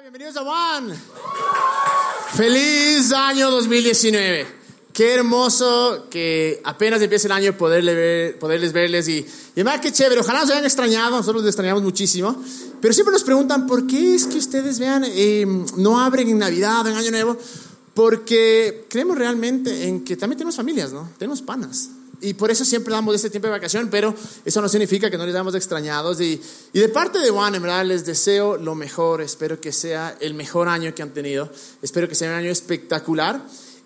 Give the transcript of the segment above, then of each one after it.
Bienvenidos a One. Feliz año 2019. Qué hermoso que apenas empiece el año poderle ver, poderles verles y, y además qué chévere. Ojalá nos hayan extrañado, nosotros les extrañamos muchísimo. Pero siempre nos preguntan por qué es que ustedes vean, eh, no abren en Navidad en Año Nuevo. Porque creemos realmente en que también tenemos familias, ¿no? Tenemos panas. Y por eso siempre damos este tiempo de vacación, pero eso no significa que no les damos extrañados. Y, y de parte de Juan, en verdad, les deseo lo mejor. Espero que sea el mejor año que han tenido. Espero que sea un año espectacular.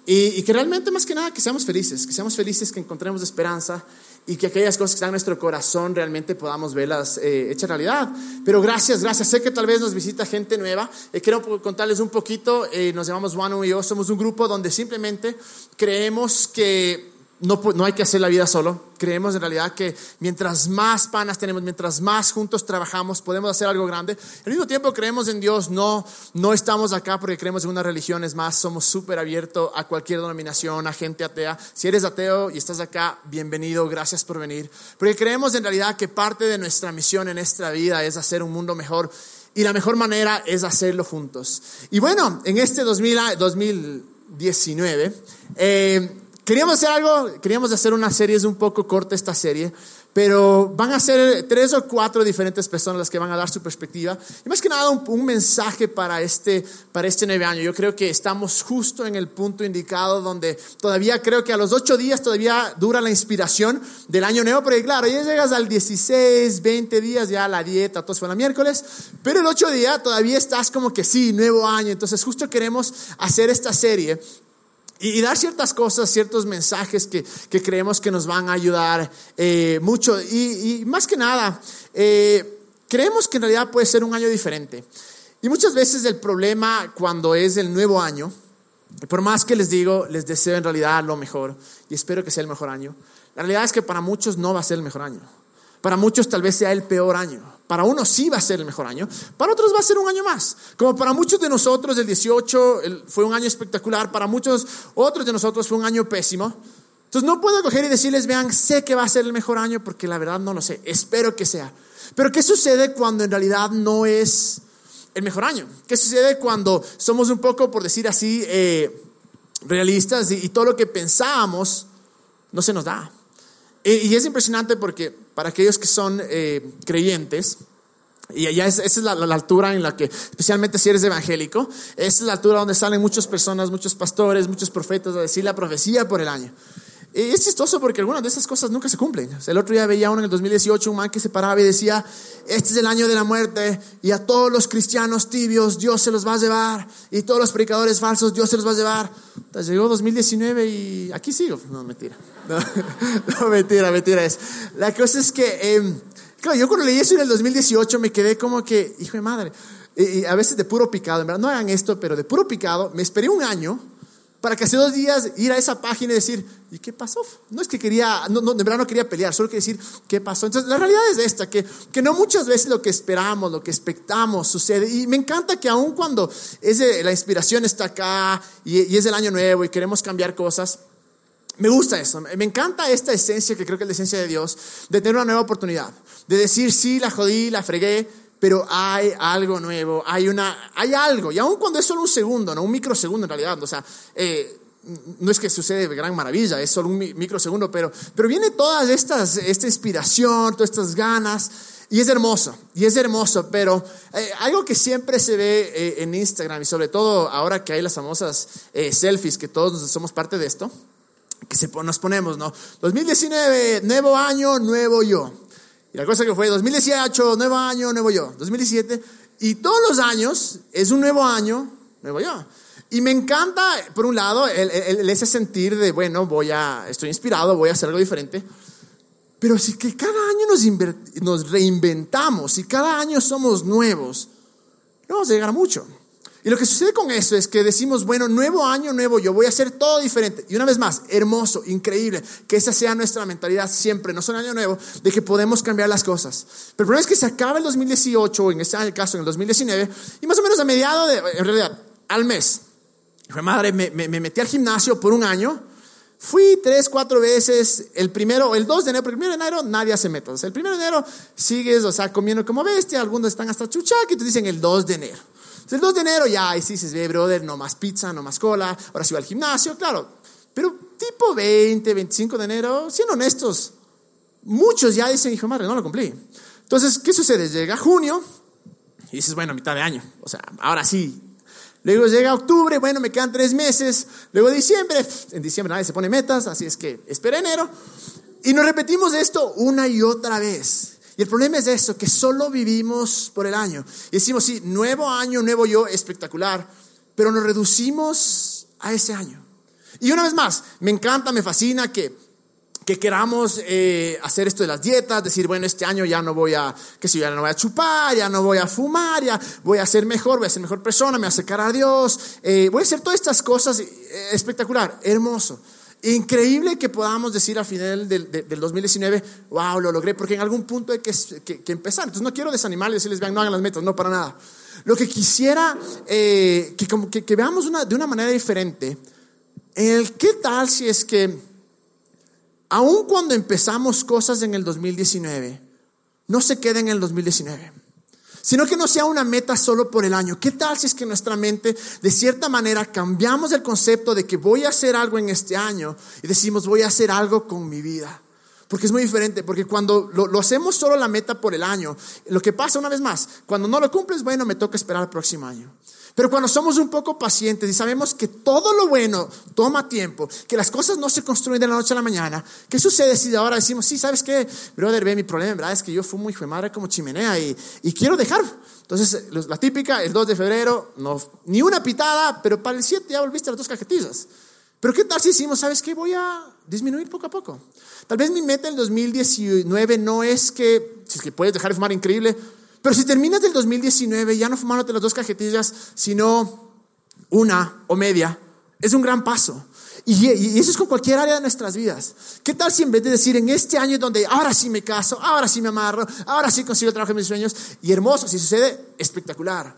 Y, que realmente, más que nada, que seamos felices. Que seamos felices, que encontremos esperanza y que aquellas cosas que están en nuestro corazón realmente podamos verlas eh, hechas realidad. Pero gracias, gracias. Sé que tal vez nos visita gente nueva. Eh, quiero contarles un poquito. Eh, nos llamamos Juan y yo. Somos un grupo donde simplemente creemos que no, no, hay que hacer la vida solo. Creemos en realidad que mientras más panas tenemos, mientras más juntos trabajamos, podemos hacer algo grande. Al mismo tiempo creemos en Dios, no, no estamos acá porque creemos en una religión, es más, somos súper abiertos a cualquier denominación, a gente atea. Si eres ateo y estás acá, bienvenido, gracias por venir. Porque creemos en realidad que parte de nuestra misión en esta vida es hacer un mundo mejor y la mejor manera es hacerlo juntos. Y bueno, en este 2000, 2019, eh, Queríamos hacer algo, queríamos hacer una serie, es un poco corta esta serie, pero van a ser tres o cuatro diferentes personas las que van a dar su perspectiva. Y más que nada un, mensaje para este, para este nueve año. Yo creo que estamos justo en el punto indicado donde todavía creo que a los ocho días todavía dura la inspiración del año nuevo, porque claro, ya llegas al 16, 20 días, ya la dieta, todo fue el miércoles, pero el ocho día todavía estás como que sí, nuevo año. Entonces justo queremos hacer esta serie y, dar ciertas cosas, ciertos mensajes que, que, creemos que nos van a ayudar eh, mucho. Y, y, más que nada, eh, creemos que en realidad puede ser un año diferente. Y muchas veces el problema cuando es el nuevo año, por más que les digo, les deseo en realidad lo mejor y espero que sea el mejor año, la realidad es que para muchos no va a ser el mejor año. Para muchos tal vez sea el peor año. Para unos sí va a ser el mejor año. Para otros va a ser un año más. Como para muchos de nosotros el 18 fue un año espectacular. Para muchos otros de nosotros fue un año pésimo. Entonces no puedo coger y decirles, vean, sé que va a ser el mejor año porque la verdad no lo sé. Espero que sea. Pero ¿qué sucede cuando en realidad no es el mejor año? ¿Qué sucede cuando somos un poco, por decir así, eh, realistas y, y todo lo que pensábamos no se nos da? Y es impresionante porque para aquellos que son eh, creyentes, y es, esa es la, la, altura en la que, especialmente si eres evangélico, esa es la altura donde salen muchas personas, muchos pastores, muchos profetas a decir la profecía por el año. Y es chistoso porque algunas de esas cosas nunca se cumplen. O sea, el otro día veía uno en el 2018, un man que se paraba y decía, este es el año de la muerte y a todos los cristianos tibios Dios se los va a llevar y todos los predicadores falsos Dios se los va a llevar. Entonces llegó 2019 y aquí sigo. No, mentira. No, mentira, mentira. Es. La cosa es que, eh, claro, yo cuando leí eso en el 2018 me quedé como que, hijo de madre, y, y a veces de puro picado, en verdad, no hagan esto, pero de puro picado, me esperé un año para que hace dos días ir a esa página y decir, ¿y qué pasó? No es que quería, no, de verdad no quería pelear, solo quería decir, ¿qué pasó? Entonces, la realidad es esta, que, que no muchas veces lo que esperamos, lo que expectamos sucede. Y me encanta que aun cuando es la inspiración está acá y, y es el año nuevo y queremos cambiar cosas, me gusta eso, me encanta esta esencia que creo que es la esencia de Dios, de tener una nueva oportunidad, de decir, sí, la jodí, la fregué, pero hay algo nuevo, hay, una, hay algo, y aun cuando es solo un segundo, no un microsegundo en realidad, o sea, eh, no es que sucede de gran maravilla, es solo un microsegundo, pero, pero viene toda estas, esta inspiración, todas estas ganas, y es hermoso, y es hermoso, pero eh, algo que siempre se ve eh, en Instagram, y sobre todo ahora que hay las famosas eh, selfies, que todos somos parte de esto, que se, nos ponemos, ¿no? 2019, nuevo año, nuevo yo. Y la cosa que fue 2018, nuevo año, nuevo yo. 2017, y todos los años es un nuevo año, nuevo yo. Y me encanta, por un lado, el, el, ese sentir de, bueno, voy a, estoy inspirado, voy a hacer algo diferente. Pero si que cada año nos, nos reinventamos, si cada año somos nuevos, no vamos a llegar a mucho. Y lo que sucede con eso es que decimos, bueno, nuevo año, nuevo yo, voy a hacer todo diferente. Y una vez más, hermoso, increíble, que esa sea nuestra mentalidad siempre, no solo año nuevo, de que podemos cambiar las cosas. Pero el problema es que se acaba el 2018, o en este caso en el 2019, y más o menos a mediado de, en realidad, al mes. Fue madre, me, me, me metí al gimnasio por un año. Fui tres, cuatro veces. El primero, el 2 de enero, el primero de enero nadie hace métodos. El primero de enero sigues, o sea, comiendo como bestia. Algunos están hasta chuchac y te dicen el 2 de enero. El 2 de enero ya, y sí dices, ve, brother, no más pizza, no más cola, ahora sí va al gimnasio, claro. Pero tipo 20, 25 de enero, siendo honestos, muchos ya dicen, hijo madre, no lo cumplí. Entonces, ¿qué sucede? Llega junio y dices, bueno, mitad de año, o sea, ahora sí. Luego llega octubre, bueno, me quedan tres meses. Luego diciembre, en diciembre nadie se pone metas, así es que espera enero. Y nos repetimos esto una y otra vez. Y el problema es eso, que solo vivimos por el año. Y decimos, sí, nuevo año, nuevo yo, espectacular, pero nos reducimos a ese año. Y una vez más, me encanta, me fascina que, que queramos eh, hacer esto de las dietas, decir, bueno, este año ya no voy a, que si ya no voy a chupar, ya no voy a fumar, ya voy a ser mejor, voy a ser mejor persona, me voy a acercar a Dios, eh, voy a hacer todas estas cosas, eh, espectacular, hermoso. Increíble que podamos decir al final del, del, 2019, wow, lo logré, porque en algún punto hay que, que, empezar. Entonces no quiero desanimarles y decirles, vean, no hagan las metas, no para nada. Lo que quisiera eh, que, como que, veamos de una manera diferente, el qué tal si es que, aun cuando empezamos cosas en el 2019, no se queden en el 2019 sino que no sea una meta solo por el año. ¿Qué tal si es que nuestra mente, de cierta manera, cambiamos el concepto de que voy a hacer algo en este año y decimos voy a hacer algo con mi vida? Porque es muy diferente, porque cuando lo, hacemos solo la meta por el año, lo que pasa una vez más, cuando no lo cumples, bueno, me toca esperar el próximo año. Pero cuando somos un poco pacientes y sabemos que todo lo bueno toma tiempo, que las cosas no se construyen de la noche a la mañana, ¿qué sucede si ahora decimos, sí, ¿sabes qué? Brother, ve, mi problema, ¿verdad? Es que yo fumo hijo de madre como chimenea y, y quiero dejar. Entonces, la típica, el 2 de febrero, no, ni una pitada, pero para el 7 ya volviste a las dos cajetillas. Pero ¿qué tal si decimos, ¿sabes qué? Voy a disminuir poco a poco. Tal vez mi meta en el 2019 no es que, si es que puedes dejar de fumar increíble, pero si terminas del 2019 ya no fumándote las dos cajetillas, sino una o media, es un gran paso. Y, eso es con cualquier área de nuestras vidas. ¿Qué tal si en vez de decir en este año donde ahora sí me caso, ahora sí me amarro, ahora sí consigo el trabajo de mis sueños, y hermoso, si sucede, espectacular.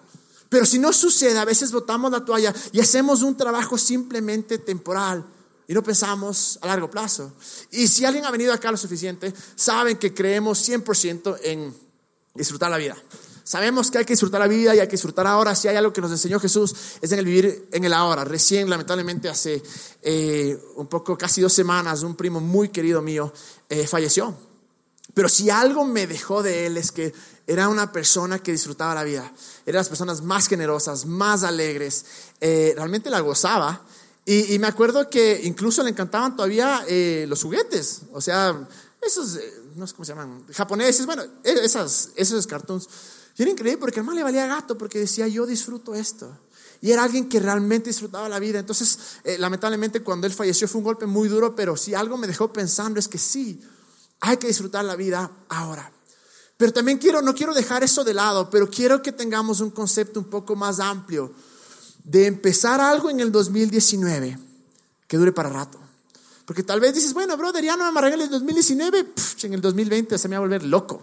Pero si no sucede, a veces botamos la toalla y hacemos un trabajo simplemente temporal y no pensamos a largo plazo. Y si alguien ha venido acá lo suficiente, saben que creemos 100% en disfrutar la vida. Sabemos que hay que disfrutar la vida y hay que disfrutar ahora. Si hay algo que nos enseñó Jesús es en el vivir en el ahora. Recién, lamentablemente, hace eh, un poco, casi dos semanas, un primo muy querido mío eh, falleció. Pero si algo me dejó de él es que era una persona que disfrutaba la vida. Era las personas más generosas, más alegres. Eh, realmente la gozaba. Y, me acuerdo que incluso le encantaban todavía los juguetes. O sea, esos no sé cómo se llaman, japoneses, bueno, e, esas, esos cartoons. Y era increíble porque el mal le valía gato porque decía, yo disfruto esto. Y era alguien que realmente disfrutaba la vida. Entonces, eh, lamentablemente, cuando él falleció fue un golpe muy duro, pero si algo me dejó pensando es que sí, hay que disfrutar la vida ahora. Pero también quiero, no quiero dejar eso de lado, pero quiero que tengamos un concepto un poco más amplio de empezar algo en el 2019 que dure para rato. Porque tal vez dices, bueno, brother, ya no me amargué en el 2019, en el 2020 se me va a volver loco.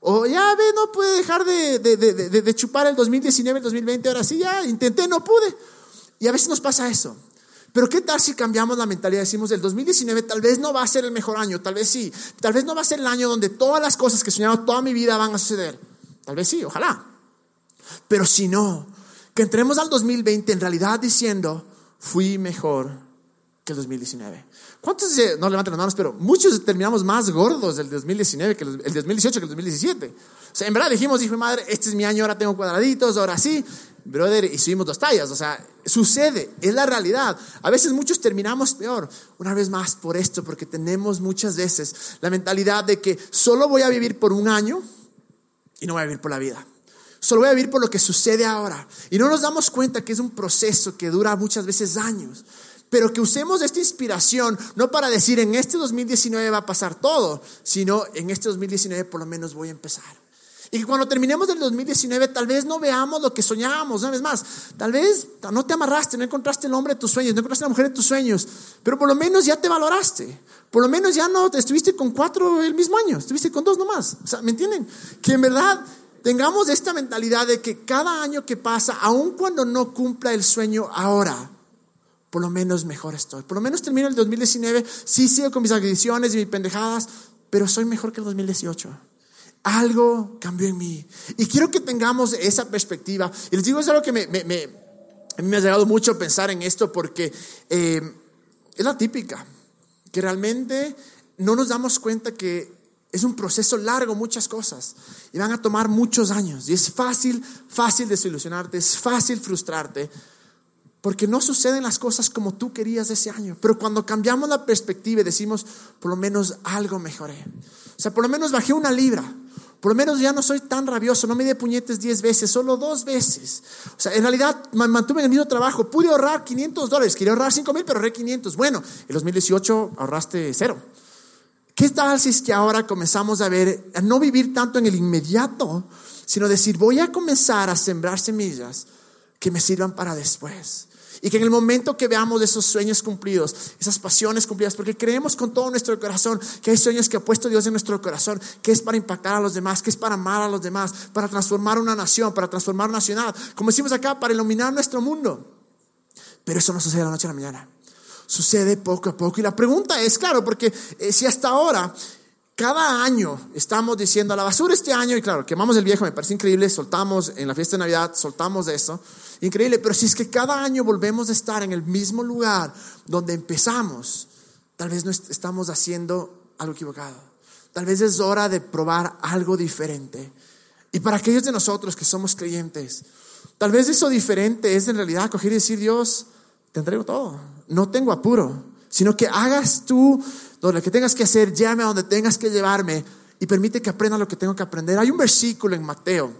O ya ve, no pude dejar de, de, de, chupar el 2019, el 2020, ahora sí, ya intenté, no pude. Y a veces nos pasa eso. Pero ¿qué tal si cambiamos la mentalidad? Decimos, el 2019 tal vez no va a ser el mejor año, tal vez sí. Tal vez no va a ser el año donde todas las cosas que he soñado toda mi vida van a suceder. Tal vez sí, ojalá. Pero si no, que entremos al 2020 en realidad diciendo, fui mejor que el 2019. ¿Cuántos no levanten las manos, pero muchos terminamos más gordos del 2019 que el 2018 que el 2017? O sea, en verdad dijimos, dije, madre, este es mi año, ahora tengo cuadraditos, ahora sí, brother, y subimos dos tallas. O sea, sucede, es la realidad. A veces muchos terminamos peor. Una vez más por esto, porque tenemos muchas veces la mentalidad de que solo voy a vivir por un año y no voy a vivir por la vida. Solo voy a vivir por lo que sucede ahora. Y no nos damos cuenta que es un proceso que dura muchas veces años pero que usemos esta inspiración no para decir en este 2019 va a pasar todo, sino en este 2019 por lo menos voy a empezar. Y que cuando terminemos el 2019 tal vez no veamos lo que soñábamos, una vez más, tal vez no te amarraste, no encontraste el hombre de tus sueños, no encontraste la mujer de tus sueños, pero por lo menos ya te valoraste, por lo menos ya no estuviste con cuatro el mismo año, estuviste con dos nomás, o sea, ¿me entienden? Que en verdad tengamos esta mentalidad de que cada año que pasa, aun cuando no cumpla el sueño ahora, por lo menos mejor estoy. Por lo menos termino el 2019, sí sigo con mis adicciones y mis pendejadas, pero soy mejor que el 2018. algo cambió en mí. Y quiero que tengamos esa perspectiva. Y les digo, es algo que me, me, ha llegado mucho pensar en esto porque eh, es la típica, que realmente no nos damos cuenta que es un proceso largo, muchas cosas, y van a tomar muchos años. Y es fácil, fácil desilusionarte, es fácil frustrarte, porque no suceden las cosas como tú querías ese año. Pero cuando cambiamos la perspectiva y decimos, por lo menos algo mejoré. O sea, por lo menos bajé una libra. Por lo menos ya no soy tan rabioso, no me di puñetes 10 veces, solo dos veces. O sea, en realidad mantuve el mismo trabajo. Pude ahorrar 500 dólares, quería ahorrar 5 mil, pero ahorré 500. Bueno, en 2018 ahorraste cero. ¿Qué tal si es que ahora comenzamos a ver, a no vivir tanto en el inmediato, sino decir, voy a comenzar a sembrar semillas que me sirvan para después? Y que en el momento que veamos esos sueños cumplidos, esas pasiones cumplidas, porque creemos con todo nuestro corazón que hay sueños que ha puesto Dios en nuestro corazón, que es para impactar a los demás, que es para amar a los demás, para transformar una nación, para transformar una ciudad, como decimos acá, para iluminar nuestro mundo. Pero eso no sucede de la noche a la mañana sucede poco a poco. Y la pregunta es, claro, porque eh, si hasta ahora, cada año estamos diciendo a la basura este año, y claro, quemamos el viejo, me parece increíble, soltamos en la fiesta de Navidad, soltamos de eso, increíble, pero si es que cada año volvemos a estar en el mismo lugar donde empezamos, tal vez no estamos haciendo algo equivocado. Tal vez es hora de probar algo diferente. Y para aquellos de nosotros que somos creyentes, tal vez eso diferente es en realidad coger y decir, Dios, te entrego todo no tengo apuro, sino que hagas tú lo que tengas que hacer, llame a donde tengas que llevarme y permite que aprenda lo que tengo que aprender. Hay un versículo en Mateo.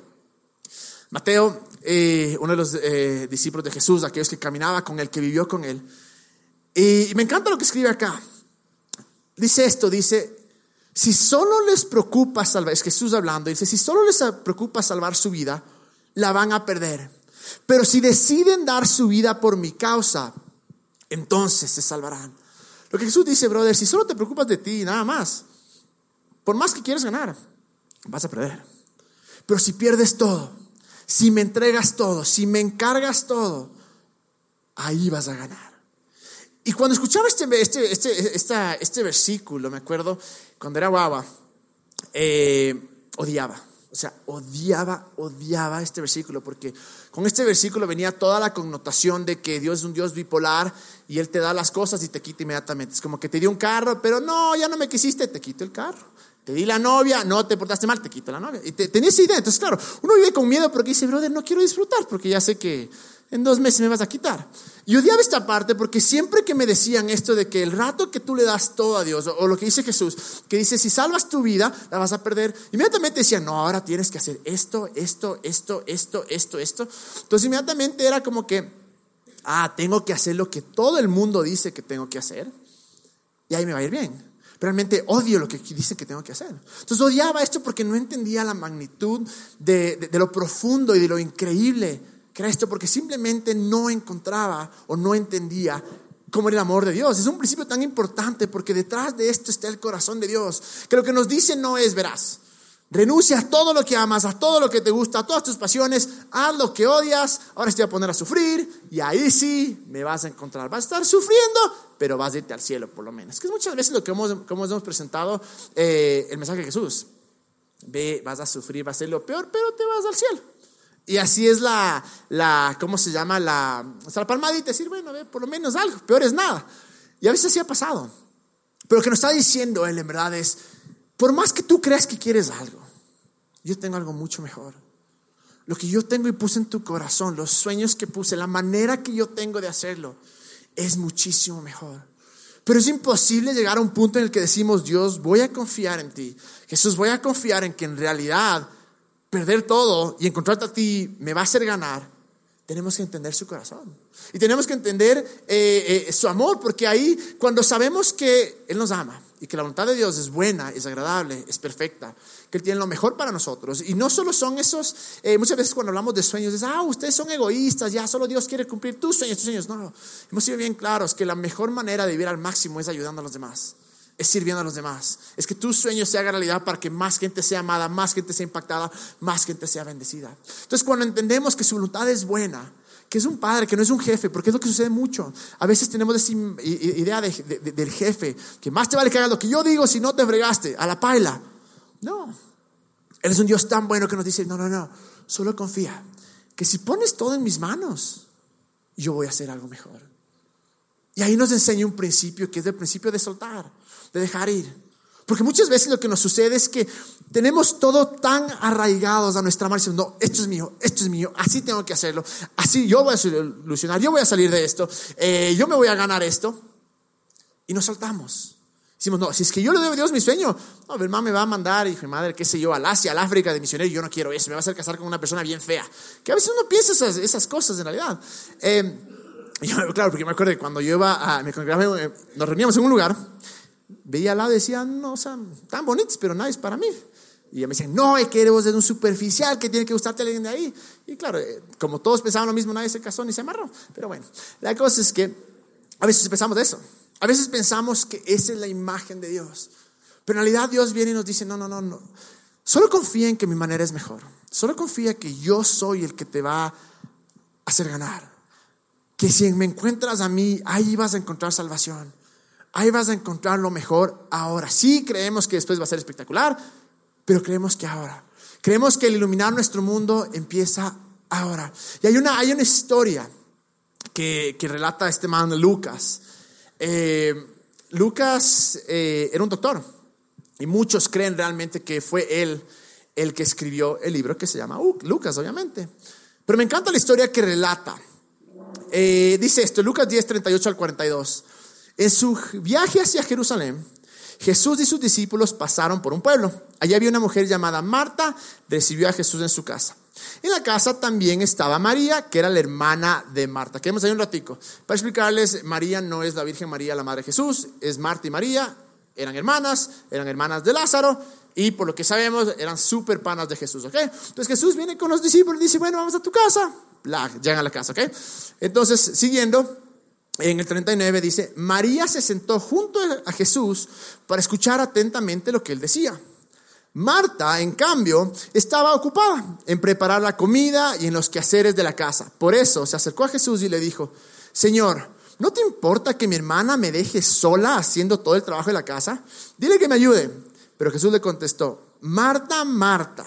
Mateo, eh, uno de los eh, discípulos de Jesús, aquellos que caminaba con él, que vivió con él. Y me encanta lo que escribe acá. Dice esto, dice, si solo les preocupa salvar, es Jesús hablando, dice, si solo les preocupa salvar su vida, la van a perder. Pero si deciden dar su vida por mi causa, entonces se salvarán. Lo que Jesús dice, brother, si solo te preocupas de ti, nada más, por más que quieras ganar, vas a perder. Pero si pierdes todo, si me entregas todo, si me encargas todo, ahí vas a ganar. Y cuando escuchaba este, este, este, este versículo, me acuerdo, cuando era guava, eh, odiaba. O sea, odiaba, odiaba este versículo, porque con este versículo venía toda la connotación de que Dios es un Dios bipolar y Él te da las cosas y te quita inmediatamente. Es como que te dio un carro, pero no, ya no me quisiste, te quito el carro. Te di la novia, no te portaste mal, te quito la novia. Y te, tenía esa idea. Entonces, claro, uno vive con miedo porque dice, brother, no quiero disfrutar porque ya sé que en dos meses me vas a quitar. Y odiaba esta parte porque siempre que me decían esto de que el rato que tú le das todo a Dios, o, lo que dice Jesús, que dice, si salvas tu vida, la vas a perder, inmediatamente decía, no, ahora tienes que hacer esto, esto, esto, esto, esto, esto. Entonces inmediatamente era como que, ah, tengo que hacer lo que todo el mundo dice que tengo que hacer, y ahí me va a ir bien. Realmente odio lo que dice que tengo que hacer. Entonces odiaba esto porque no entendía la magnitud de lo profundo y de lo increíble esto porque simplemente no encontraba o no entendía cómo era el amor de Dios. Es un principio tan importante porque detrás de esto está el corazón de Dios. Que lo que nos dice no es verás. Renuncia a todo lo que amas, a todo lo que te gusta, a todas tus pasiones, haz lo que odias, ahora estoy a poner a sufrir y ahí sí me vas a encontrar. Vas a estar sufriendo, pero vas a irte al cielo por lo menos. Que es muchas veces lo que hemos, como hemos presentado eh, el mensaje de Jesús. Ve, vas a sufrir, va a ser lo peor, pero te vas al cielo. Y así es la, la ¿cómo se llama? La, o sea, la palmadita, decir, bueno, por lo menos algo, peor es nada. Y a veces así ha pasado. Pero lo que nos está diciendo él en verdad es, por más que tú creas que quieres algo, yo tengo algo mucho mejor. Lo que yo tengo y puse en tu corazón, los sueños que puse, la manera que yo tengo de hacerlo, es muchísimo mejor. Pero es imposible llegar a un punto en el que decimos, Dios, voy a confiar en ti. Jesús, voy a confiar en que en realidad perder todo y encontrarte a ti me va a hacer ganar, tenemos que entender su corazón. Y tenemos que entender eh, eh, su amor, porque ahí cuando sabemos que Él nos ama y que la voluntad de Dios es buena, es agradable, es perfecta, que Él tiene lo mejor para nosotros. Y no solo son esos, eh, muchas veces cuando hablamos de sueños, es, ah, ustedes son egoístas, ya solo Dios quiere cumplir tus sueños, tus sueños. No, hemos sido bien claros que la mejor manera de vivir al máximo es ayudando a los demás es sirviendo a los demás. Es que tus sueños se hagan realidad para que más gente sea amada, más gente sea impactada, más gente sea bendecida. Entonces, cuando entendemos que su voluntad es buena, que es un padre, que no es un jefe, porque es lo que sucede mucho. A veces tenemos esa idea del jefe, que más te vale que hagas lo que yo digo si no te fregaste, a la paila. No. Él es un Dios tan bueno que nos dice, no, no, no, solo confía, que si pones todo en mis manos, yo voy a hacer algo mejor. Y ahí nos enseña un principio que es el principio de soltar, de dejar ir. Porque muchas veces lo que nos sucede es que tenemos todo tan arraigados a nuestra mano, no, esto es mío, esto es mío, así tengo que hacerlo, así yo voy a solucionar, yo voy a salir de esto, eh, yo me voy a ganar esto. Y nos soltamos. Decimos, no, si es que yo le doy a Dios mi sueño, no, mi mamá me va a mandar, hijo de madre, qué sé yo, al Asia, al África de misionero, yo no quiero eso, me va a hacer casar con una persona bien fea. Que a veces uno piensa esas, esas cosas en realidad. Eh, claro, porque me acuerdo que cuando yo iba a, me eh, nos reuníamos en un lugar veía al lado y decía, no, sea, tan bonitos, pero nadie es para mí. Y me decía, no, es que eres un superficial, que tiene que gustarte alguien de ahí. Y claro, eh, como todos pensaban lo mismo, nadie se casó ni se amarró. Pero bueno, la cosa es que a veces pensamos de eso. A veces pensamos que esa es la imagen de Dios. Pero en realidad Dios viene y nos dice, no, no, no, no. Solo confía en que mi manera es mejor. Solo confía que yo soy el que te va a hacer ganar. Que si me encuentras a mí, ahí vas a encontrar salvación ahí vas a encontrar lo mejor ahora. Sí creemos que después va a ser espectacular, pero creemos que ahora. Creemos que el iluminar nuestro mundo empieza ahora. Y hay una, hay una historia que, que relata este man Lucas. Eh, Lucas eh, era un doctor y muchos creen realmente que fue él el que escribió el libro que se llama Lucas, obviamente. Pero me encanta la historia que relata. Eh, dice esto, Lucas 10, 38 al 42. En su viaje hacia Jerusalén, Jesús y sus discípulos pasaron por un pueblo. Allí había una mujer llamada Marta, recibió a Jesús en su casa. En la casa también estaba María, que era la hermana de Marta. Queremos ahí un ratico. Para explicarles, María no es la Virgen María, la Madre de Jesús, es Marta y María, eran hermanas, eran hermanas de Lázaro, y por lo que sabemos, eran súper panas de Jesús, ¿ok? Entonces Jesús viene con los discípulos y dice, bueno, vamos a tu casa. La, llegan a la casa, ¿ok? Entonces, siguiendo, en el 39 dice, María se sentó junto a Jesús para escuchar atentamente lo que él decía. Marta, en cambio, estaba ocupada en preparar la comida y en los quehaceres de la casa. Por eso se acercó a Jesús y le dijo, Señor, ¿no te importa que mi hermana me deje sola haciendo todo el trabajo de la casa? Dile que me ayude. Pero Jesús le contestó, Marta, Marta,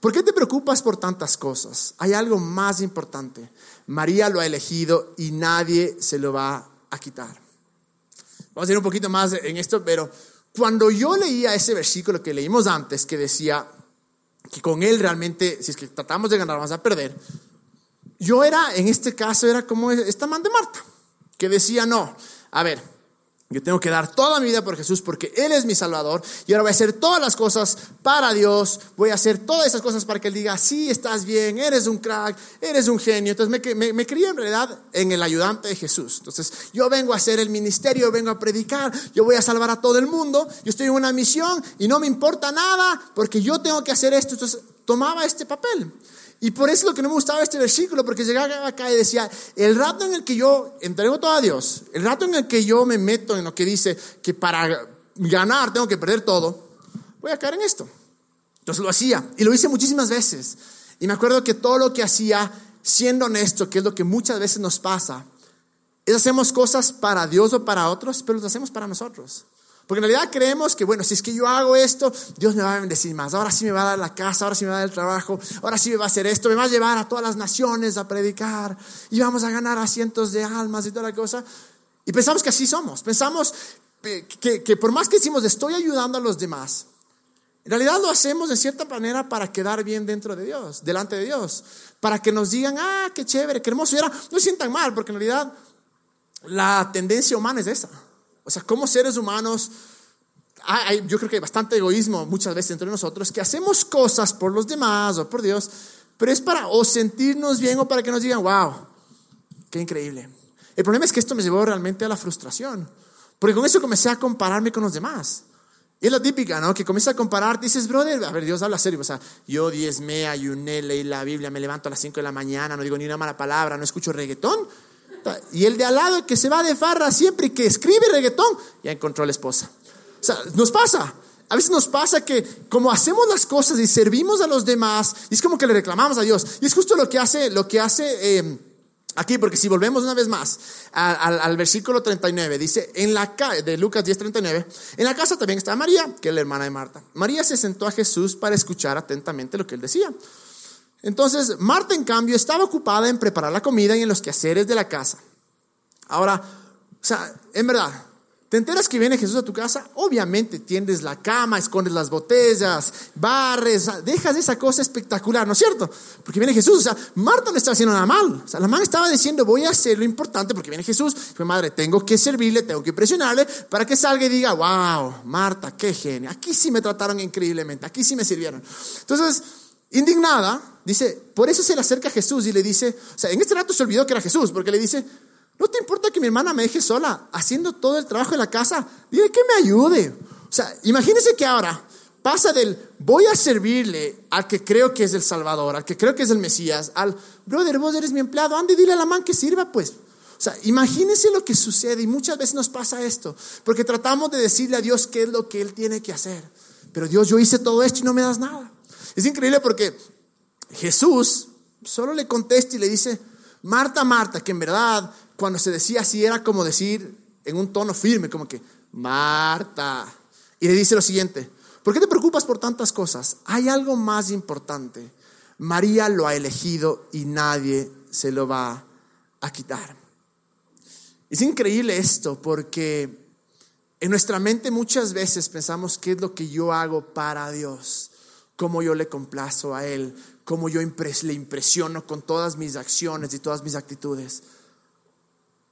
¿por qué te preocupas por tantas cosas? Hay algo más importante. María lo ha elegido y nadie se lo va a quitar. Vamos a ir un poquito más en esto, pero cuando yo leía ese versículo que leímos antes, que decía que con él realmente, si es que tratamos de ganar, vamos a perder, yo era, en este caso, era como esta man de Marta, que decía, no, a ver, yo tengo que dar toda mi vida por Jesús porque Él es mi Salvador y ahora voy a hacer todas las cosas para Dios, voy a hacer todas esas cosas para que Él diga, sí, estás bien, eres un crack, eres un genio. Entonces me, me, me crié en realidad en el ayudante de Jesús. Entonces yo vengo a hacer el ministerio, vengo a predicar, yo voy a salvar a todo el mundo, yo estoy en una misión y no me importa nada porque yo tengo que hacer esto. Entonces tomaba este papel. Y por eso es lo que no me gustaba este versículo, porque llegaba acá y decía, el rato en el que yo entrego todo a Dios, el rato en el que yo me meto en lo que dice que para ganar tengo que perder todo, voy a caer en esto. Entonces lo hacía y lo hice muchísimas veces. Y me acuerdo que todo lo que hacía, siendo honesto, que es lo que muchas veces nos pasa, es hacemos cosas para Dios o para otros, pero lo hacemos para nosotros. Porque en realidad creemos que, bueno, si es que yo hago esto, Dios me va a bendecir más. Ahora sí me va a dar la casa, ahora sí me va a dar el trabajo, ahora sí me va a hacer esto, me va a llevar a todas las naciones a predicar y vamos a ganar a cientos de almas y toda la cosa. Y pensamos que así somos. Pensamos que, que por más que decimos estoy ayudando a los demás, en realidad lo hacemos de cierta manera para quedar bien dentro de Dios, delante de Dios. Para que nos digan, ah, qué chévere, qué hermoso. Y ahora no se sientan mal, porque en realidad la tendencia humana es esa. O sea, como seres humanos, hay, yo creo que hay bastante egoísmo muchas veces entre nosotros, que hacemos cosas por los demás o por Dios, pero es para o sentirnos bien o para que nos digan, wow, qué increíble. El problema es que esto me llevó realmente a la frustración, porque con eso comencé a compararme con los demás. Y es la típica, ¿no? Que comienza a comparar, dices, brother, a ver, Dios habla serio. O sea, yo diezmé, ayuné, leí la Biblia, me levanto a las 5 de la mañana, no digo ni una mala palabra, no escucho reggaetón. Y el de al lado que se va de farra siempre y que escribe reggaetón, ya encontró a la esposa. O sea, nos pasa. A veces nos pasa que como hacemos las cosas y servimos a los demás, es como que le reclamamos a Dios. Y es justo lo que hace, lo que hace eh, Aquí, porque si volvemos una vez más al, versículo 39, dice, en la de Lucas 10, 39, en la casa también estaba María, que es la hermana de Marta. María se sentó a Jesús para escuchar atentamente lo que él decía. Entonces, Marta, en cambio, estaba ocupada en preparar la comida y en los quehaceres de la casa. Ahora, o sea, en verdad, ¿Te enteras que viene Jesús a tu casa? Obviamente tiendes la cama, escondes las botellas, barres, dejas esa cosa espectacular, ¿no es cierto? Porque viene Jesús, o sea, Marta no estaba haciendo nada mal. O sea, la mamá estaba diciendo, voy a hacer lo importante porque viene Jesús. Fue madre, tengo que servirle, tengo que presionarle para que salga y diga, wow, Marta, qué genio. Aquí sí me trataron increíblemente, aquí sí me sirvieron. Entonces, indignada, dice, por eso se le acerca a Jesús y le dice, o sea, en este rato se olvidó que era Jesús, porque le dice, ¿No te importa que mi hermana me deje sola haciendo todo el trabajo de la casa? Dile que me ayude. O sea, imagínense que ahora pasa del voy a servirle al que creo que es el Salvador, al que creo que es el Mesías, al brother, vos eres mi empleado, ande, dile a la man que sirva, pues. O sea, imagínense lo que sucede y muchas veces nos pasa esto, porque tratamos de decirle a Dios qué es lo que Él tiene que hacer. Pero Dios, yo hice todo esto y no me das nada. Es increíble porque Jesús solo le contesta y le dice, Marta, Marta, que en verdad cuando se decía así era como decir en un tono firme, como que, Marta. Y le dice lo siguiente, ¿por qué te preocupas por tantas cosas? Hay algo más importante. María lo ha elegido y nadie se lo va a quitar. Es increíble esto porque en nuestra mente muchas veces pensamos qué es lo que yo hago para Dios, cómo yo le complazo a Él, cómo yo le impresiono con todas mis acciones y todas mis actitudes.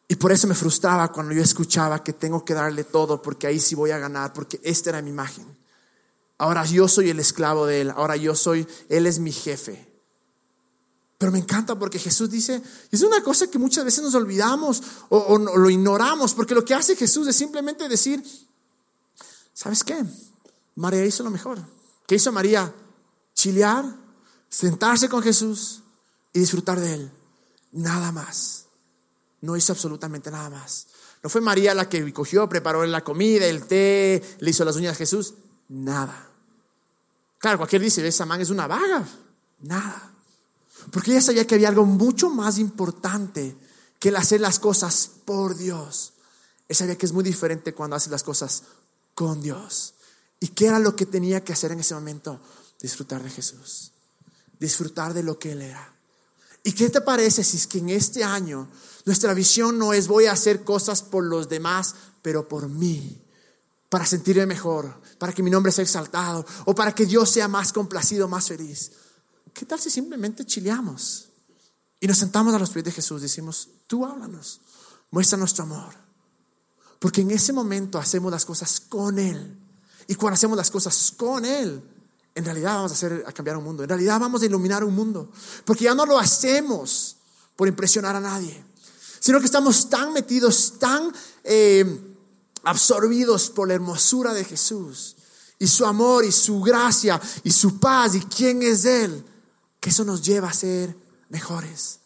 Y por eso me frustraba cuando yo escuchaba que tengo que darle todo porque ahí sí voy a ganar, porque esta era mi imagen. Ahora yo soy el esclavo de Él, ahora yo soy, Él es mi jefe. Pero me encanta porque Jesús dice, es una cosa que muchas veces nos olvidamos o, o lo ignoramos, porque lo que hace Jesús es simplemente decir, ¿sabes qué? María hizo lo mejor. ¿Qué hizo María? Chilear, sentarse con Jesús y disfrutar de Él. Nada más. No hizo absolutamente nada más. No fue María la que cogió, preparó la comida, el té, le hizo las uñas a Jesús. Nada. Claro, cualquier dice, esa man es una vaga. Nada. Porque ella sabía que había algo mucho más importante que el hacer las cosas por Dios. Ella sabía que es muy diferente cuando hace las cosas con Dios. ¿Y qué era lo que tenía que hacer en ese momento? Disfrutar de Jesús. Disfrutar de lo que Él era. ¿Y qué te parece si es que en este año nuestra visión no es voy a hacer cosas por los demás, pero por mí? Para sentirme mejor, para que mi nombre sea exaltado o para que Dios sea más complacido, más feliz. ¿Qué tal si simplemente chileamos y nos sentamos a los pies de Jesús? Decimos, tú háblanos, muestra nuestro amor. Porque en ese momento hacemos las cosas con Él. Y cuando hacemos las cosas con Él, en realidad vamos a hacer a cambiar un mundo. En realidad vamos a iluminar un mundo. Porque ya no lo hacemos por impresionar a nadie, sino que estamos tan metidos, tan eh, absorbidos por la hermosura de Jesús y su amor y su gracia y su paz y quién es Él, que eso nos lleva a ser mejores.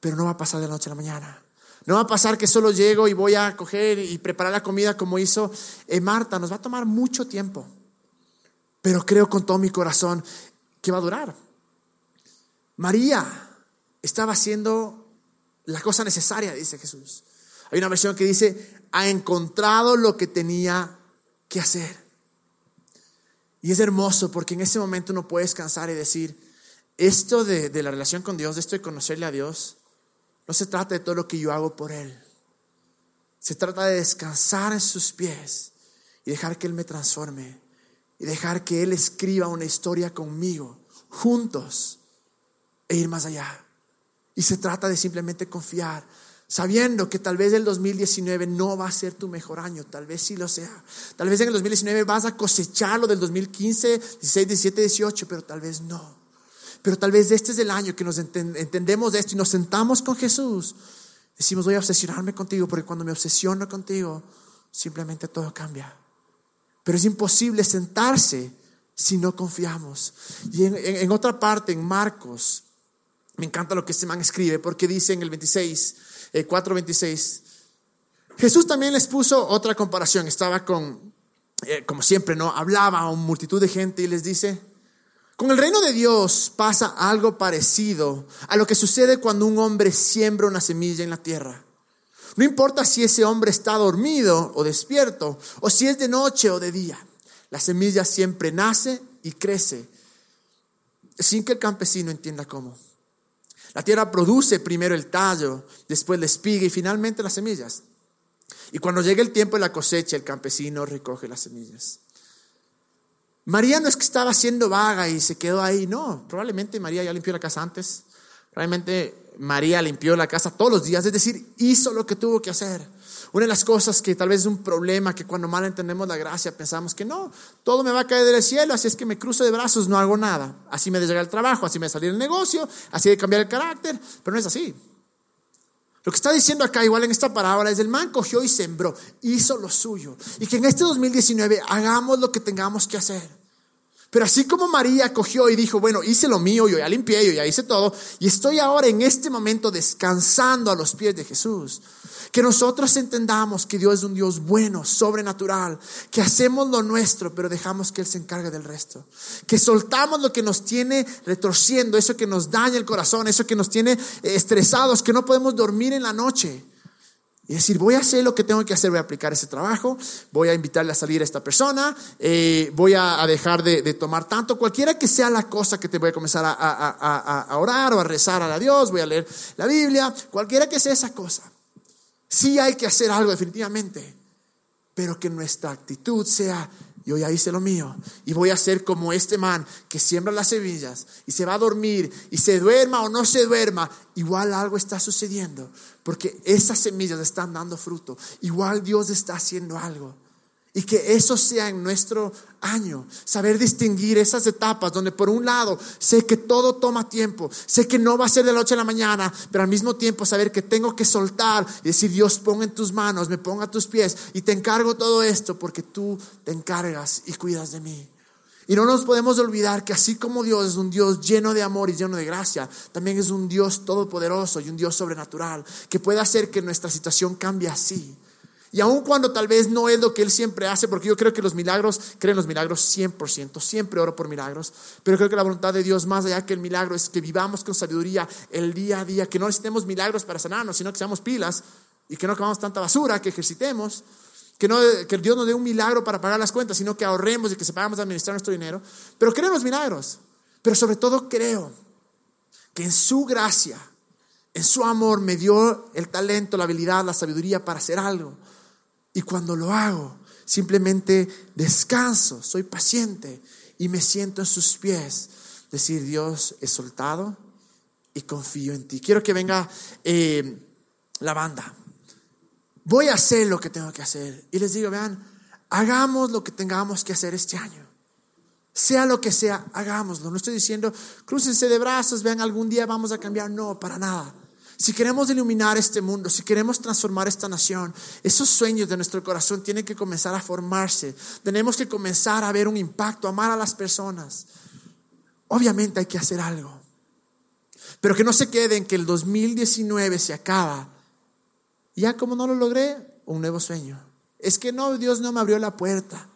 Pero no va a pasar de la noche a la mañana. No va a pasar que solo llego y voy a coger y preparar la comida como hizo eh, Marta. Nos va a tomar mucho tiempo. Pero creo con todo mi corazón que va a durar. María estaba haciendo la cosa necesaria, dice Jesús. Hay una versión que dice, ha encontrado lo que tenía que hacer. Y es hermoso porque en ese momento no puedes descansar y decir, esto de, de, la relación con Dios, de esto de conocerle a Dios, no se trata de todo lo que yo hago por Él. Se trata de descansar en sus pies y dejar que Él me transforme y dejar que Él escriba una historia conmigo, juntos, e ir más allá. Y se trata de simplemente confiar, sabiendo que tal vez el 2019 no va a ser tu mejor año, tal vez sí lo sea. Tal vez en el 2019 vas a cosechar lo del 2015, 16, 17, 18, pero tal vez no. Pero tal vez este es el año que nos entendemos de esto y nos sentamos con Jesús. Decimos, voy a obsesionarme contigo, porque cuando me obsesiono contigo, simplemente todo cambia. Pero es imposible sentarse si no confiamos. Y en, otra parte, en Marcos, me encanta lo que este man escribe, porque dice en el 26, 4.26, Jesús también les puso otra comparación. Estaba con, eh, como siempre, ¿no? Hablaba a una multitud de gente y les dice, Con el reino de Dios pasa algo parecido a lo que sucede cuando un hombre siembra una semilla en la tierra. No importa si ese hombre está dormido o despierto, o si es de noche o de día. La semilla siempre nace y crece sin que el campesino entienda cómo. La tierra produce primero el tallo, después la espiga y finalmente las semillas. Y cuando llega el tiempo de la cosecha, el campesino recoge las semillas. María no es que estaba siendo vaga y se quedó ahí, no, probablemente María ya limpió la casa antes, probablemente María limpió la casa todos los días, es decir, hizo lo que tuvo que hacer. Una de las cosas que tal vez es un problema, que cuando mal entendemos la gracia pensamos que no, todo me va a caer del cielo, así es que me cruzo de brazos, no hago nada. Así me de al trabajo, así me de salir el negocio, así de cambiar el carácter, pero no es así. Lo que está diciendo acá, igual en esta parábola, es el man cogió y sembró, hizo lo suyo. Y que en este 2019 hagamos lo que tengamos que hacer. Pero así como María cogió y dijo, bueno, hice lo mío, yo ya limpié, yo ya hice todo, y estoy ahora en este momento descansando a los pies de Jesús. Que nosotros entendamos que Dios es un Dios bueno, sobrenatural, que hacemos lo nuestro, pero dejamos que Él se encargue del resto. Que soltamos lo que nos tiene retorciendo, eso que nos daña el corazón, eso que nos tiene estresados, que no podemos dormir en la noche. Y decir, voy a hacer lo que tengo que hacer, voy a aplicar ese trabajo, voy a invitarle a salir a esta persona, eh, voy a, dejar de, tomar tanto, cualquiera que sea la cosa que te voy a comenzar a, a, orar o a rezar a Dios, voy a leer la Biblia, cualquiera que sea esa cosa. Sí hay que hacer algo definitivamente, pero que nuestra actitud sea, yo ya hice lo mío y voy a ser como este man que siembra las semillas y se va a dormir y se duerma o no se duerma, igual algo está sucediendo porque esas semillas están dando fruto, igual Dios está haciendo algo. Y que eso sea en nuestro año, saber distinguir esas etapas donde por un lado sé que todo toma tiempo, sé que no va a ser de la noche a la mañana, pero al mismo tiempo saber que tengo que soltar y decir, Dios, ponga en tus manos, me ponga a tus pies y te encargo todo esto porque tú te encargas y cuidas de mí. Y no nos podemos olvidar que así como Dios es un Dios lleno de amor y lleno de gracia, también es un Dios todopoderoso y un Dios sobrenatural que puede hacer que nuestra situación cambie así. Y aun cuando tal vez no es lo que Él siempre hace, porque yo creo que los milagros, creen los milagros 100%, siempre oro por milagros, pero creo que la voluntad de Dios, más allá que el milagro, es que vivamos con sabiduría el día a día, que no necesitemos milagros para sanarnos, sino que seamos pilas y que no comamos tanta basura, que ejercitemos, que, no, que Dios nos dé un milagro para pagar las cuentas, sino que ahorremos y que sepamos administrar nuestro dinero. Pero creo en los milagros, pero sobre todo creo que en su gracia, en su amor me dio el talento, la habilidad, la sabiduría para hacer algo. Y cuando lo hago, simplemente descanso, soy paciente y me siento en sus pies. Decir, Dios, he soltado y confío en ti. Quiero que venga eh, la banda. Voy a hacer lo que tengo que hacer. Y les digo, vean, hagamos lo que tengamos que hacer este año. Sea lo que sea, hagámoslo. No estoy diciendo, crúcense de brazos, vean, algún día vamos a cambiar. No, para nada. Si queremos iluminar este mundo, si queremos transformar esta nación, esos sueños de nuestro corazón tienen que comenzar a formarse. Tenemos que comenzar a ver un impacto, amar a las personas. Obviamente hay que hacer algo. Pero que no se queden que el 2019 se acaba. Ya como no lo logré, un nuevo sueño. Es que no, Dios no me abrió la puerta.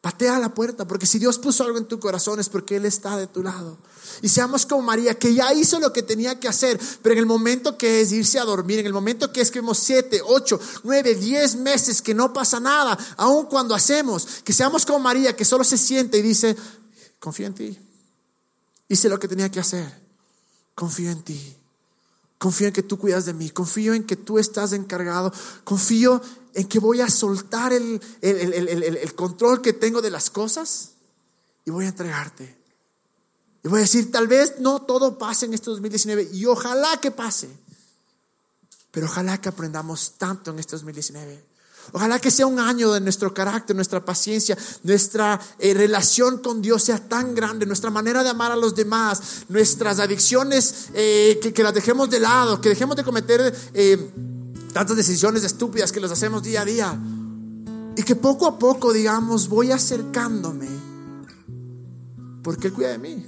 Patea la puerta, porque si Dios puso algo en tu corazón es porque Él está de tu lado. Y seamos como María, que ya hizo lo que tenía que hacer, pero en el momento que es irse a dormir, en el momento que es que hemos siete, ocho, nueve, diez meses que no pasa nada, aun cuando hacemos, que seamos como María, que solo se siente y dice, confío en ti. Hice lo que tenía que hacer, confío en ti. Confío en que tú cuidas de mí, confío en que tú estás encargado, confío en que voy a soltar el, control que tengo de las cosas y voy a entregarte. Y voy a decir, tal vez no todo pase en este 2019 y ojalá que pase, pero ojalá que aprendamos tanto en este 2019. Ojalá que sea un año de nuestro carácter, nuestra paciencia, nuestra eh, relación con Dios sea tan grande, nuestra manera de amar a los demás, nuestras adicciones, eh, que, las dejemos de lado, que dejemos de cometer eh, tantas decisiones estúpidas que los hacemos día a día. Y que poco a poco digamos, voy acercándome, porque Él cuida de mí.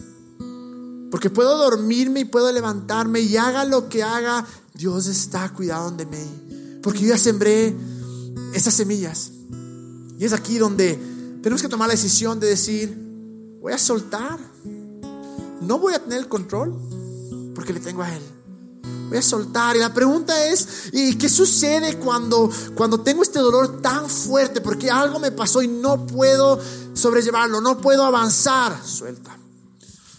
Porque puedo dormirme y puedo levantarme y haga lo que haga, Dios está cuidando de mí. Porque yo ya sembré esas semillas. Y es aquí donde tenemos que tomar la decisión de decir, voy a soltar no voy a tener el control porque le tengo a Él. Voy a soltar. Y la pregunta es, ¿y qué sucede cuando, cuando tengo este dolor tan fuerte? Porque algo me pasó y no puedo sobrellevarlo, no puedo avanzar. Suelta.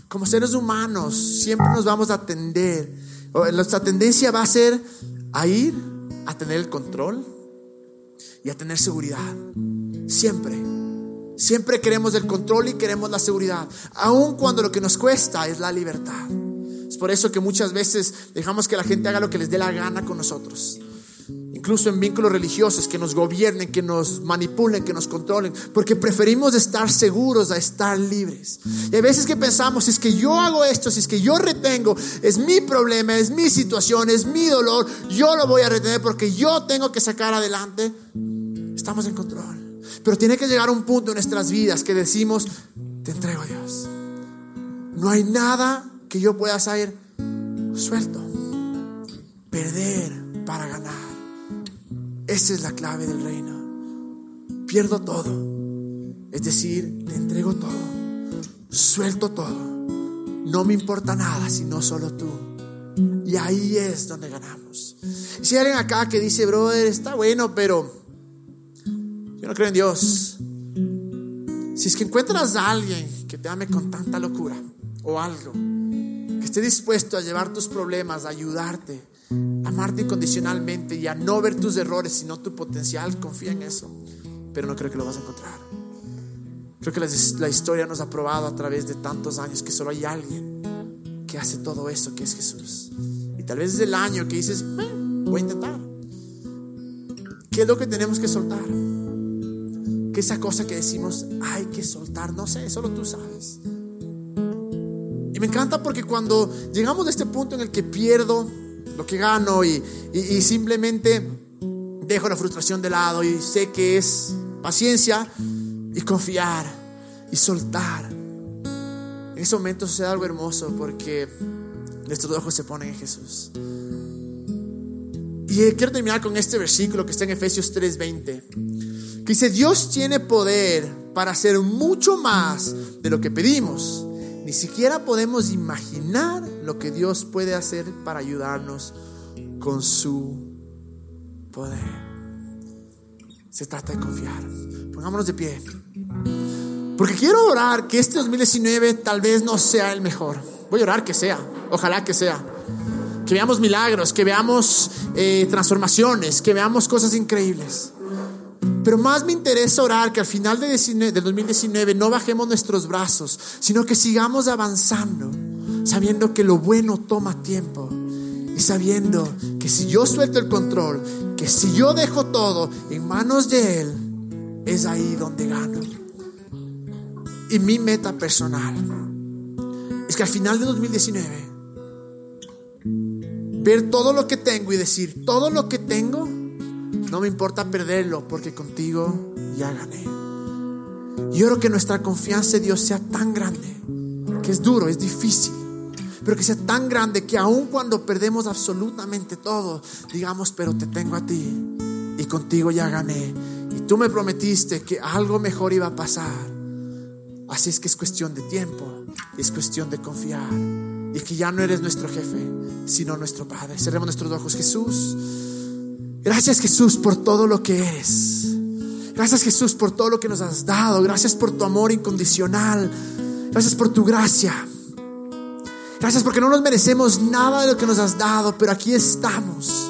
Como seres humanos, siempre nos vamos a atender. Nuestra tendencia va a ser a ir a tener el control y a tener seguridad. Siempre. Siempre queremos el control y queremos la seguridad, aun cuando lo que nos cuesta es la libertad. Por eso que muchas veces dejamos que la gente haga lo que les dé la gana con nosotros. Incluso en vínculos religiosos, que nos gobiernen, que nos manipulen, que nos controlen, porque preferimos estar seguros a estar libres. Y hay veces que pensamos, si es que yo hago esto, si es que yo retengo, es mi problema, es mi situación, es mi dolor, yo lo voy a retener porque yo tengo que sacar adelante. Estamos en control. Pero tiene que llegar un punto en nuestras vidas que decimos, te entrego a Dios. No hay nada que yo pueda saber suelto. Perder para ganar. Esa es la clave del reino. Pierdo todo. Es decir, te entrego todo. Suelto todo. No me importa nada, sino solo tú. Y ahí es donde ganamos. Si hay alguien acá que dice, brother, está bueno, pero yo no creo en Dios. Si es que encuentras a alguien que te ame con tanta locura o algo, que esté dispuesto a llevar tus problemas, a ayudarte, a amarte incondicionalmente y a no ver tus errores, sino tu potencial, confía en eso. Pero no creo que lo vas a encontrar. Creo que la, historia nos ha probado a través de tantos años que solo hay alguien que hace todo eso, que es Jesús. Y tal vez es el año que dices, voy a intentar. ¿Qué es lo que tenemos que soltar? ¿Qué es esa cosa que decimos hay que soltar? No sé, solo tú sabes me encanta porque cuando llegamos a este punto en el que pierdo lo que gano y, simplemente dejo la frustración de lado y sé que es paciencia y confiar y soltar. En ese momento sucede algo hermoso porque nuestros ojos se ponen en Jesús. Y quiero terminar con este versículo que está en Efesios 3:20, que dice, Dios tiene poder para hacer mucho más de lo que pedimos ni siquiera podemos imaginar lo que Dios puede hacer para ayudarnos con su poder. Se trata de confiar. Pongámonos de pie. Porque quiero orar que este 2019 tal vez no sea el mejor. Voy a orar que sea. Ojalá que sea. Que veamos milagros, que veamos eh, transformaciones, que veamos cosas increíbles. Pero más me interesa orar que al final de 2019 no bajemos nuestros brazos, sino que sigamos avanzando, sabiendo que lo bueno toma tiempo y sabiendo que si yo suelto el control, que si yo dejo todo en manos de Él, es ahí donde gano. Y mi meta personal es que al final de 2019, ver todo lo que tengo y decir, todo lo que tengo, no me importa perderlo porque contigo ya gané. Y oro que nuestra confianza en Dios sea tan grande, que es duro, es difícil, pero que sea tan grande que aun cuando perdemos absolutamente todo, digamos, pero te tengo a ti y contigo ya gané. Y tú me prometiste que algo mejor iba a pasar. Así es que es cuestión de tiempo, es cuestión de confiar. Y que ya no eres nuestro jefe, sino nuestro Padre. Cerremos nuestros ojos, Jesús. Gracias Jesús por todo lo que eres. Gracias Jesús por todo lo que nos has dado. Gracias por tu amor incondicional. Gracias por tu gracia. Gracias porque no nos merecemos nada de lo que nos has dado, pero aquí estamos.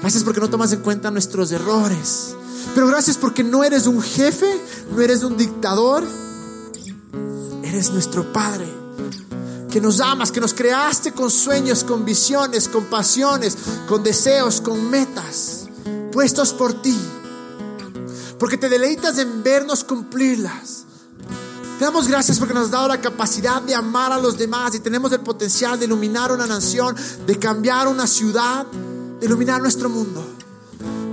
Gracias porque no tomas en cuenta nuestros errores. Pero gracias porque no eres un jefe, no eres un dictador. Eres nuestro Padre que nos amas, que nos creaste con sueños, con visiones, con pasiones, con deseos, con metas, puestos por ti. Porque te deleitas en vernos cumplirlas. Te damos gracias porque nos has dado la capacidad de amar a los demás y tenemos el potencial de iluminar una nación, de cambiar una ciudad, de iluminar nuestro mundo.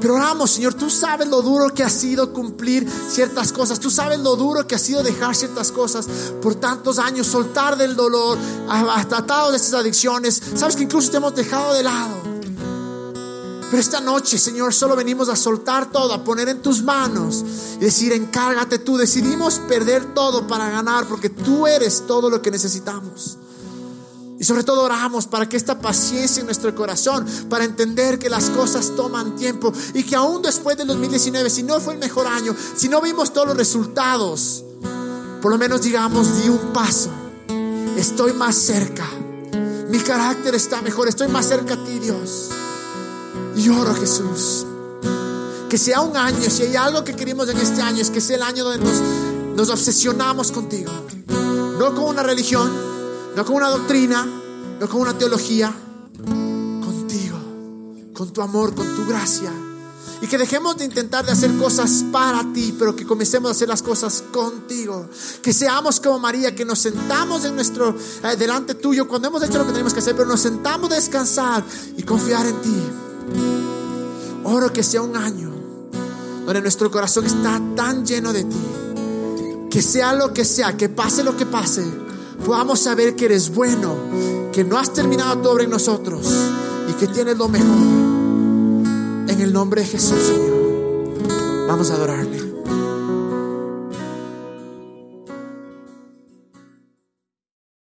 Pero oramos, Señor, tú sabes lo duro que ha sido cumplir ciertas cosas. Tú sabes lo duro que ha sido dejar ciertas cosas por tantos años, soltar del dolor, tratado de estas adicciones. Sabes que incluso te hemos dejado de lado. Pero esta noche, Señor, solo venimos a soltar todo, a poner en tus manos y decir, encárgate tú. Decidimos perder todo para ganar porque tú eres todo lo que necesitamos. Y sobre todo oramos para que esta paciencia en nuestro corazón, para entender que las cosas toman tiempo y que aún después del 2019, si no fue el mejor año, si no vimos todos los resultados, por lo menos digamos, di un paso, estoy más cerca, mi carácter está mejor, estoy más cerca a ti Dios. Y oro Jesús, que sea un año, si hay algo que queremos en este año, es que sea el año donde nos, nos obsesionamos contigo, no con una religión no con una doctrina, no con una teología, contigo, con tu amor, con tu gracia. Y que dejemos de intentar de hacer cosas para ti, pero que comencemos a hacer las cosas contigo. Que seamos como María, que nos sentamos en nuestro eh, delante tuyo cuando hemos hecho lo que tenemos que hacer, pero nos sentamos a descansar y confiar en ti. Oro que sea un año donde nuestro corazón está tan lleno de ti. Que sea lo que sea, que pase lo que pase, podamos saber que eres bueno, que no has terminado tu obra en nosotros y que tienes lo mejor. En el nombre de Jesús, Señor. Vamos a adorarle.